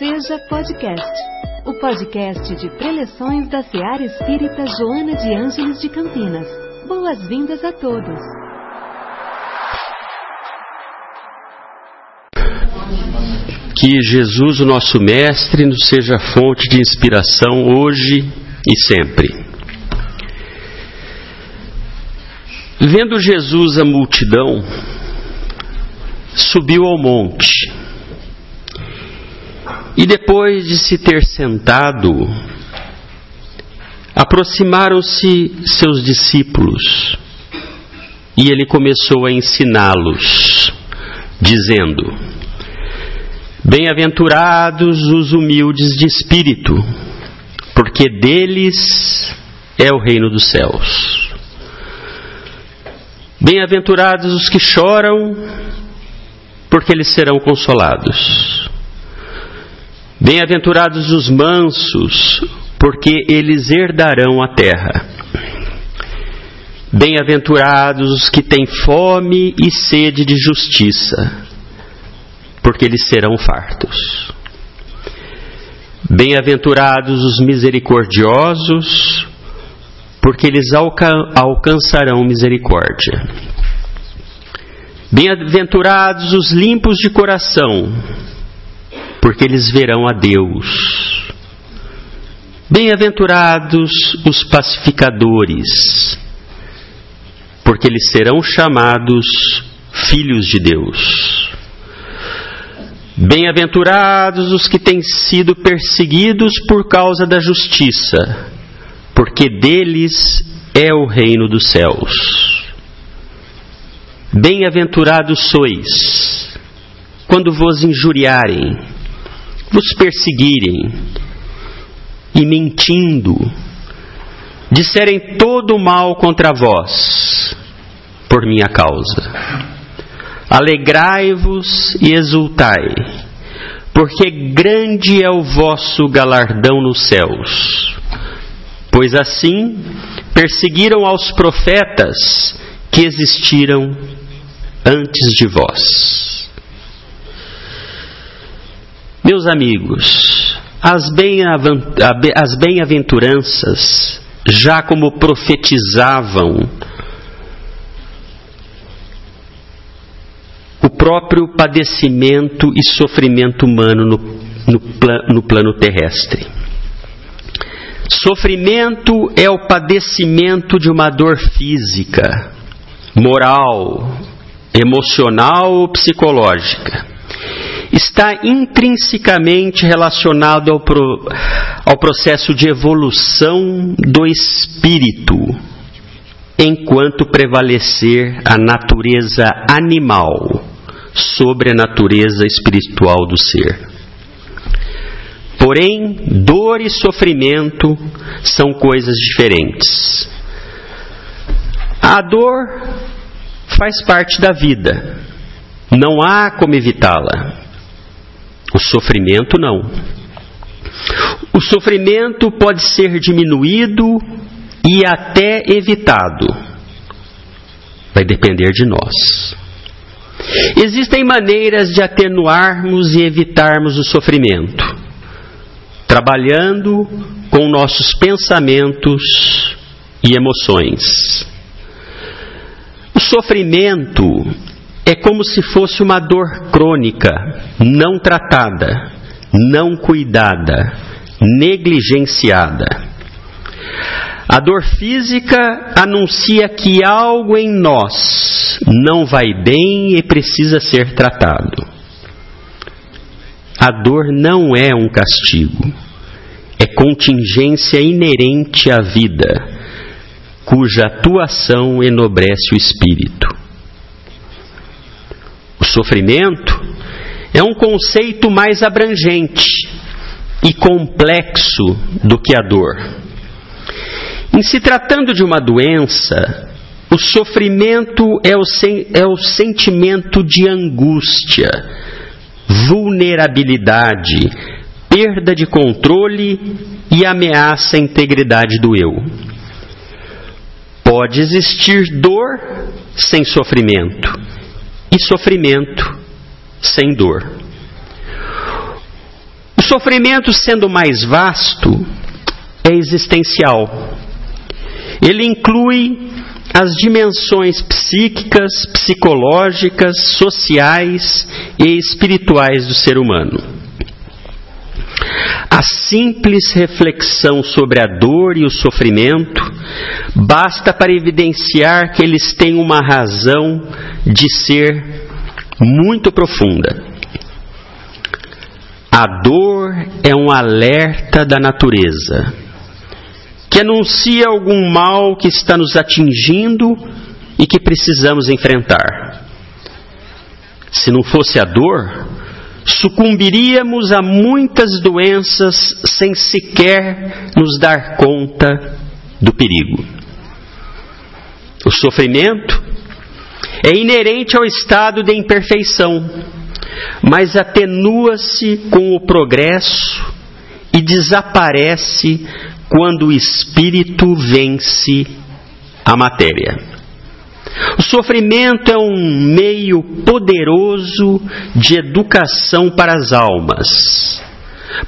Seja Podcast, o podcast de preleções da Seara Espírita Joana de Ângeles de Campinas. Boas-vindas a todos. Que Jesus, o nosso Mestre, nos seja fonte de inspiração hoje e sempre. Vendo Jesus a multidão, subiu ao monte e depois de se ter sentado, aproximaram-se seus discípulos e ele começou a ensiná-los, dizendo: Bem-aventurados os humildes de espírito, porque deles é o reino dos céus. Bem-aventurados os que choram, porque eles serão consolados. Bem-aventurados os mansos, porque eles herdarão a terra. Bem-aventurados os que têm fome e sede de justiça, porque eles serão fartos. Bem-aventurados os misericordiosos, porque eles alca alcançarão misericórdia. Bem-aventurados os limpos de coração, porque eles verão a Deus. Bem-aventurados os pacificadores, porque eles serão chamados filhos de Deus. Bem-aventurados os que têm sido perseguidos por causa da justiça, porque deles é o reino dos céus. Bem-aventurados sois, quando vos injuriarem, vos perseguirem e mentindo, disserem todo o mal contra vós, por minha causa. Alegrai-vos e exultai, porque grande é o vosso galardão nos céus. Pois assim perseguiram aos profetas que existiram antes de vós. Meus amigos, as bem-aventuranças, já como profetizavam o próprio padecimento e sofrimento humano no, no, no plano terrestre. Sofrimento é o padecimento de uma dor física, moral, emocional ou psicológica está intrinsecamente relacionado ao, pro, ao processo de evolução do espírito, enquanto prevalecer a natureza animal sobre a natureza espiritual do ser. Porém, dor e sofrimento são coisas diferentes. A dor faz parte da vida, não há como evitá-la. O sofrimento não. O sofrimento pode ser diminuído e até evitado. Vai depender de nós. Existem maneiras de atenuarmos e evitarmos o sofrimento, trabalhando com nossos pensamentos e emoções. O sofrimento é como se fosse uma dor crônica, não tratada, não cuidada, negligenciada. A dor física anuncia que algo em nós não vai bem e precisa ser tratado. A dor não é um castigo, é contingência inerente à vida, cuja atuação enobrece o espírito. O sofrimento é um conceito mais abrangente e complexo do que a dor. Em se tratando de uma doença, o sofrimento é o, sen é o sentimento de angústia, vulnerabilidade, perda de controle e ameaça à integridade do eu. Pode existir dor sem sofrimento e sofrimento sem dor. O sofrimento, sendo mais vasto, é existencial. Ele inclui as dimensões psíquicas, psicológicas, sociais e espirituais do ser humano. A simples reflexão sobre a dor e o sofrimento basta para evidenciar que eles têm uma razão de ser muito profunda. A dor é um alerta da natureza que anuncia algum mal que está nos atingindo e que precisamos enfrentar. Se não fosse a dor, sucumbiríamos a muitas doenças sem sequer nos dar conta do perigo. O sofrimento é inerente ao estado de imperfeição, mas atenua-se com o progresso e desaparece quando o espírito vence a matéria. O sofrimento é um meio poderoso de educação para as almas,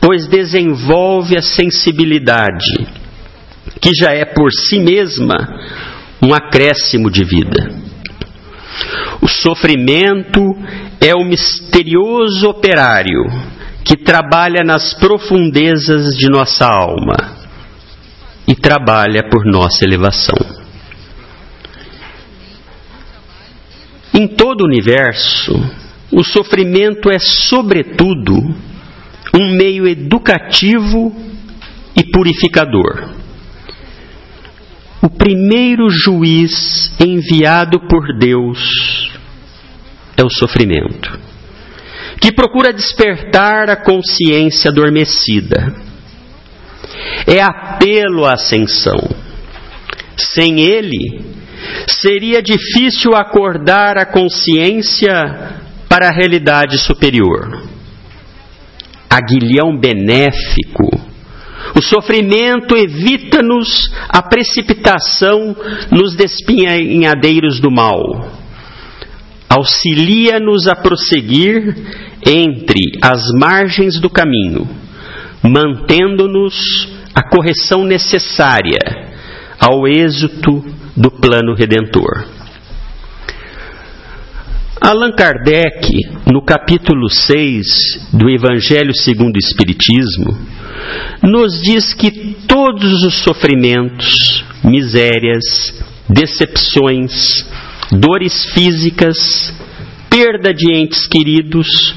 pois desenvolve a sensibilidade, que já é por si mesma um acréscimo de vida. O sofrimento é o misterioso operário que trabalha nas profundezas de nossa alma e trabalha por nossa elevação. Em todo o universo, o sofrimento é, sobretudo, um meio educativo e purificador. O primeiro juiz enviado por Deus é o sofrimento, que procura despertar a consciência adormecida. É apelo à ascensão. Sem ele, seria difícil acordar a consciência para a realidade superior. Aguilhão benéfico. O sofrimento evita-nos a precipitação nos despinhadeiros do mal. Auxilia-nos a prosseguir entre as margens do caminho, mantendo-nos a correção necessária ao êxito do plano redentor. Allan Kardec, no capítulo 6 do Evangelho segundo o Espiritismo, nos diz que todos os sofrimentos, misérias, decepções, dores físicas, perda de entes queridos,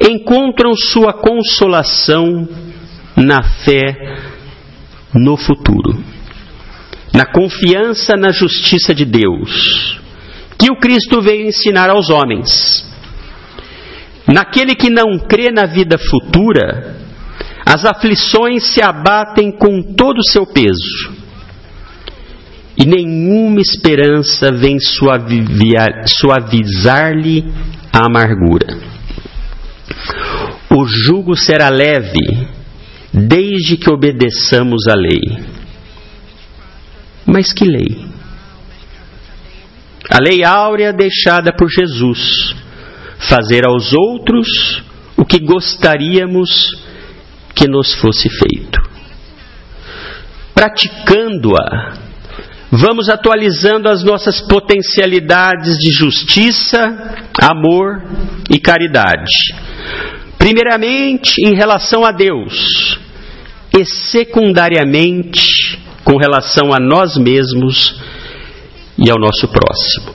encontram sua consolação na fé no futuro na confiança na justiça de Deus, que o Cristo veio ensinar aos homens. Naquele que não crê na vida futura, as aflições se abatem com todo o seu peso, e nenhuma esperança vem suavizar-lhe a amargura. O jugo será leve, desde que obedeçamos a lei. Mas que lei? A lei áurea deixada por Jesus, fazer aos outros o que gostaríamos que nos fosse feito. Praticando-a, vamos atualizando as nossas potencialidades de justiça, amor e caridade. Primeiramente, em relação a Deus, e secundariamente com relação a nós mesmos e ao nosso próximo.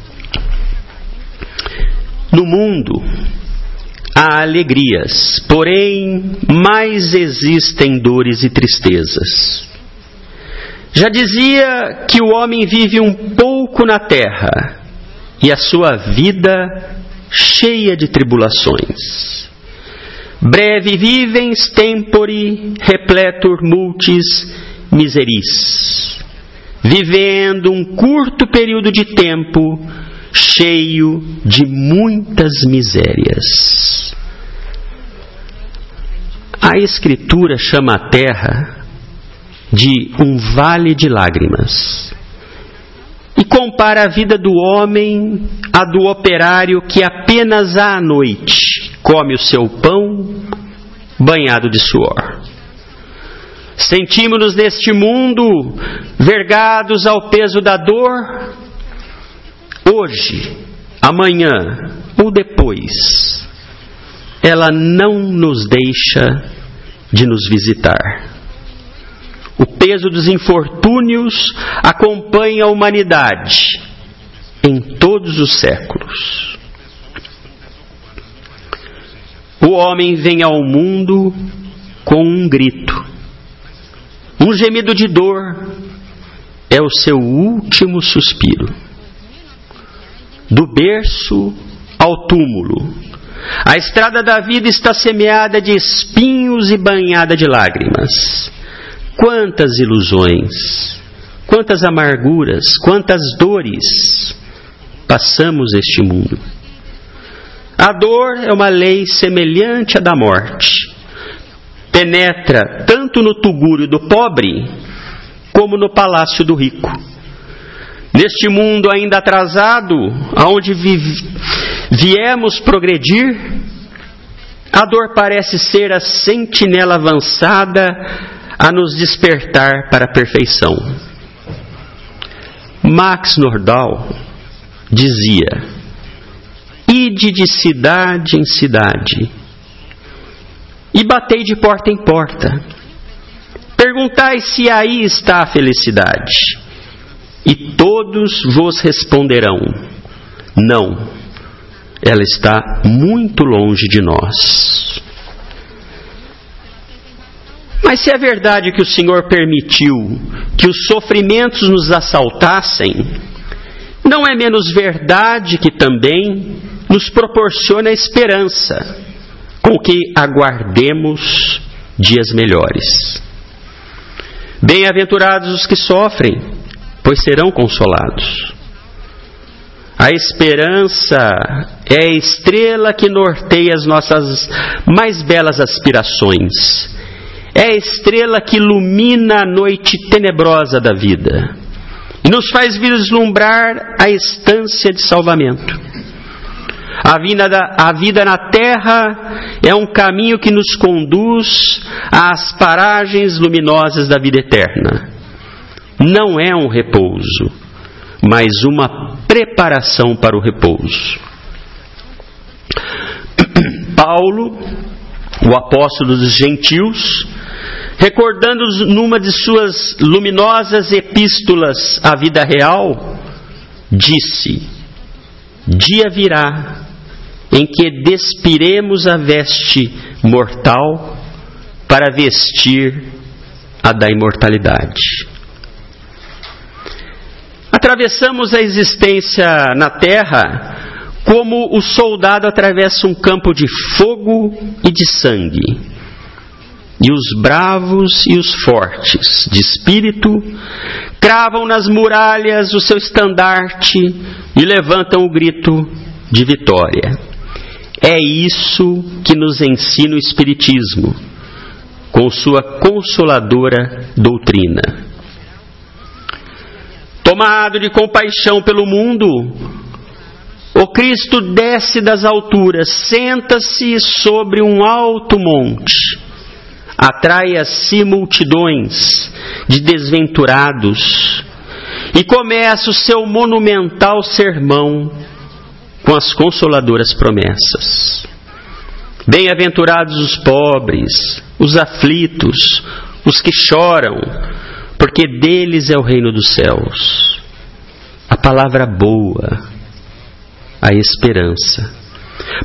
No mundo há alegrias, porém mais existem dores e tristezas. Já dizia que o homem vive um pouco na terra e a sua vida cheia de tribulações. Breve vivens tempori repletur multis miseris, vivendo um curto período de tempo cheio de muitas misérias. A Escritura chama a terra de um vale de lágrimas e compara a vida do homem à do operário que apenas à noite come o seu pão banhado de suor. Sentimos-nos neste mundo vergados ao peso da dor, hoje, amanhã ou depois, ela não nos deixa de nos visitar. O peso dos infortúnios acompanha a humanidade em todos os séculos. O homem vem ao mundo com um grito, um gemido de dor, é o seu último suspiro. Do berço ao túmulo, a estrada da vida está semeada de espinhos e banhada de lágrimas. Quantas ilusões, quantas amarguras, quantas dores passamos este mundo. A dor é uma lei semelhante à da morte. Penetra tanto no tugúrio do pobre como no palácio do rico. Neste mundo ainda atrasado, aonde viemos progredir, a dor parece ser a sentinela avançada a nos despertar para a perfeição. Max Nordau dizia: Ide de cidade em cidade e batei de porta em porta. Perguntai se aí está a felicidade. E todos vos responderão: Não, ela está muito longe de nós. Mas se é verdade que o Senhor permitiu que os sofrimentos nos assaltassem, não é menos verdade que também nos proporciona esperança com que aguardemos dias melhores. Bem-aventurados os que sofrem, pois serão consolados. A esperança é a estrela que norteia as nossas mais belas aspirações. É a estrela que ilumina a noite tenebrosa da vida e nos faz vislumbrar a estância de salvamento. A vida, da, a vida na terra é um caminho que nos conduz às paragens luminosas da vida eterna. Não é um repouso, mas uma preparação para o repouso. Paulo, o apóstolo dos gentios, recordando numa de suas luminosas epístolas à vida real, disse: Dia virá em que despiremos a veste mortal para vestir a da imortalidade. Atravessamos a existência na terra como o soldado atravessa um campo de fogo e de sangue. E os bravos e os fortes de espírito cravam nas muralhas o seu estandarte e levantam o grito de vitória. É isso que nos ensina o Espiritismo, com sua consoladora doutrina. Tomado de compaixão pelo mundo, o Cristo desce das alturas, senta-se sobre um alto monte, atrai a si multidões de desventurados e começa o seu monumental sermão com as consoladoras promessas. Bem-aventurados os pobres, os aflitos, os que choram, porque deles é o reino dos céus. A palavra boa, a esperança.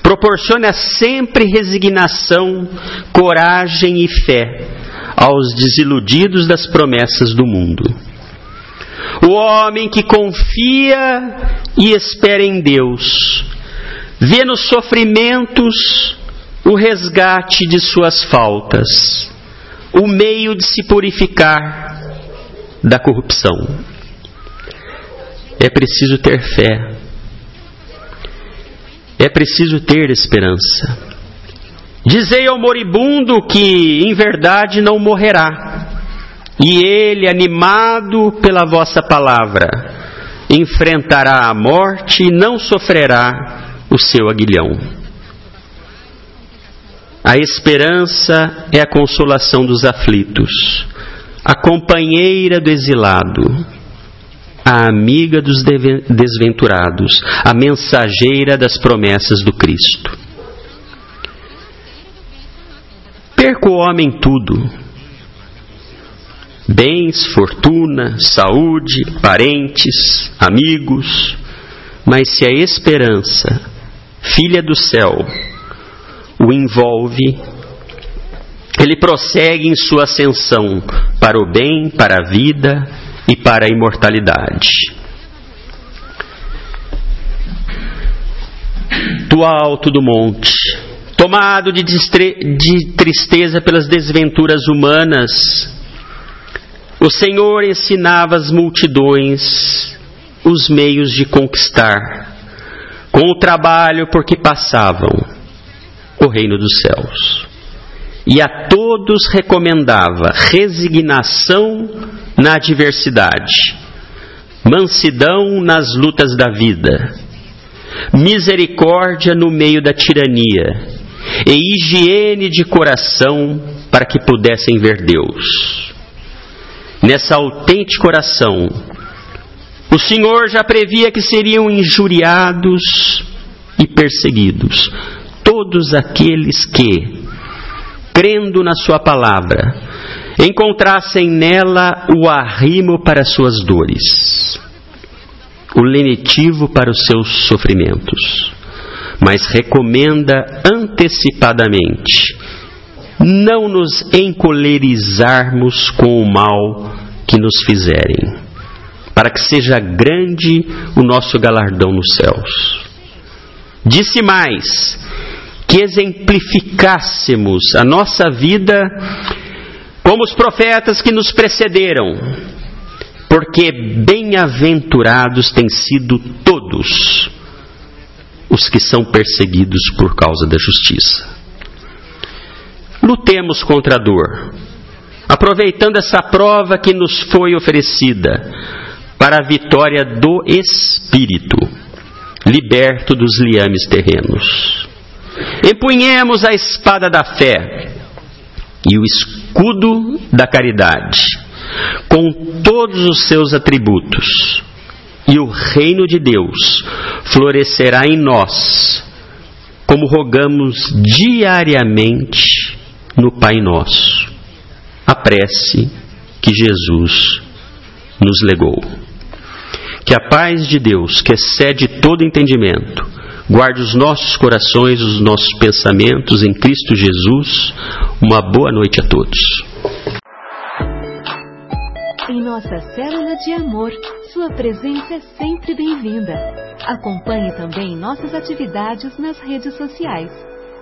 Proporciona sempre resignação, coragem e fé aos desiludidos das promessas do mundo. O homem que confia e espera em Deus, vê nos sofrimentos o resgate de suas faltas, o meio de se purificar da corrupção. É preciso ter fé. É preciso ter esperança. Dizei ao moribundo que, em verdade, não morrerá, e ele, animado pela vossa palavra, enfrentará a morte e não sofrerá o seu aguilhão. A esperança é a consolação dos aflitos, a companheira do exilado, a amiga dos desventurados, a mensageira das promessas do Cristo. Perca o homem tudo: bens, fortuna, saúde, parentes, amigos, mas se a esperança, filha do céu, o envolve, ele prossegue em sua ascensão para o bem, para a vida e para a imortalidade. Do alto do monte, tomado de, de tristeza pelas desventuras humanas, o Senhor ensinava as multidões os meios de conquistar, com o trabalho por que passavam, o reino dos céus. E a todos recomendava resignação na adversidade, mansidão nas lutas da vida, misericórdia no meio da tirania e higiene de coração para que pudessem ver Deus. Nessa autêntica oração, o Senhor já previa que seriam injuriados e perseguidos todos aqueles que, crendo na Sua palavra, encontrassem nela o arrimo para suas dores, o lenitivo para os seus sofrimentos, mas recomenda antecipadamente não nos encolerizarmos com o mal que nos fizerem, para que seja grande o nosso galardão nos céus. Disse mais que exemplificássemos a nossa vida como os profetas que nos precederam, porque bem-aventurados têm sido todos os que são perseguidos por causa da justiça. Lutemos contra a dor, aproveitando essa prova que nos foi oferecida para a vitória do Espírito, liberto dos liames terrenos. Empunhemos a espada da fé e o escudo da caridade, com todos os seus atributos, e o reino de Deus florescerá em nós, como rogamos diariamente no Pai Nosso, a prece que Jesus nos legou. Que a paz de Deus, que excede todo entendimento, guarde os nossos corações, os nossos pensamentos em Cristo Jesus. Uma boa noite a todos. Em nossa célula de amor, sua presença é sempre bem-vinda. Acompanhe também nossas atividades nas redes sociais.